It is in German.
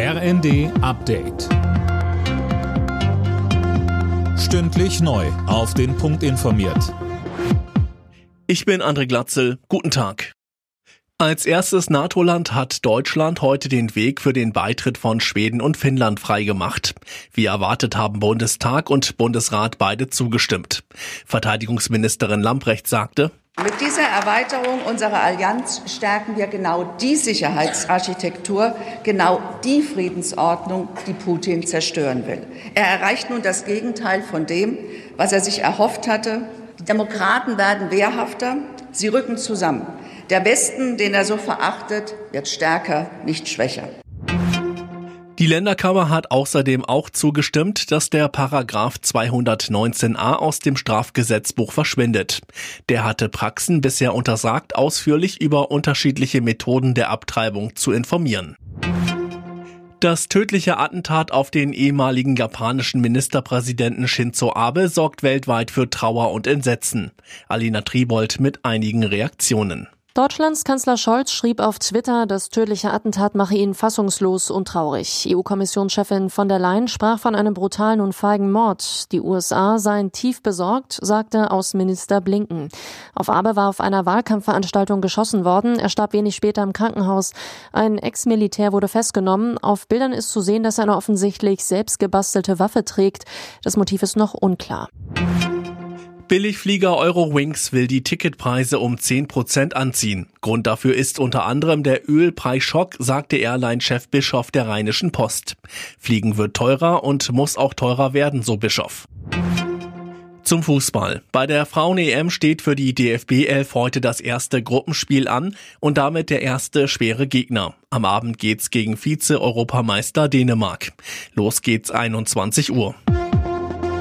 RND Update. Stündlich neu. Auf den Punkt informiert. Ich bin André Glatzel. Guten Tag. Als erstes NATO-Land hat Deutschland heute den Weg für den Beitritt von Schweden und Finnland freigemacht. Wie erwartet haben Bundestag und Bundesrat beide zugestimmt. Verteidigungsministerin Lamprecht sagte, mit dieser Erweiterung unserer Allianz stärken wir genau die Sicherheitsarchitektur, genau die Friedensordnung, die Putin zerstören will. Er erreicht nun das Gegenteil von dem, was er sich erhofft hatte. Die Demokraten werden wehrhafter, sie rücken zusammen. Der Westen, den er so verachtet, wird stärker, nicht schwächer. Die Länderkammer hat außerdem auch zugestimmt, dass der Paragraph 219a aus dem Strafgesetzbuch verschwindet. Der hatte Praxen bisher untersagt, ausführlich über unterschiedliche Methoden der Abtreibung zu informieren. Das tödliche Attentat auf den ehemaligen japanischen Ministerpräsidenten Shinzo Abe sorgt weltweit für Trauer und Entsetzen. Alina Tribold mit einigen Reaktionen. Deutschlands Kanzler Scholz schrieb auf Twitter, das tödliche Attentat mache ihn fassungslos und traurig. EU-Kommissionschefin von der Leyen sprach von einem brutalen und feigen Mord. Die USA seien tief besorgt, sagte Außenminister Blinken. Auf Abe war auf einer Wahlkampfveranstaltung geschossen worden. Er starb wenig später im Krankenhaus. Ein Ex-Militär wurde festgenommen. Auf Bildern ist zu sehen, dass er eine offensichtlich selbst gebastelte Waffe trägt. Das Motiv ist noch unklar. Billigflieger Eurowings will die Ticketpreise um 10% anziehen. Grund dafür ist unter anderem der Ölpreisschock, sagte Airline-Chef Bischof der Rheinischen Post. Fliegen wird teurer und muss auch teurer werden, so Bischof. Zum Fußball. Bei der Frauen-EM steht für die DFB 11 heute das erste Gruppenspiel an und damit der erste schwere Gegner. Am Abend geht's gegen Vize-Europameister Dänemark. Los geht's 21 Uhr.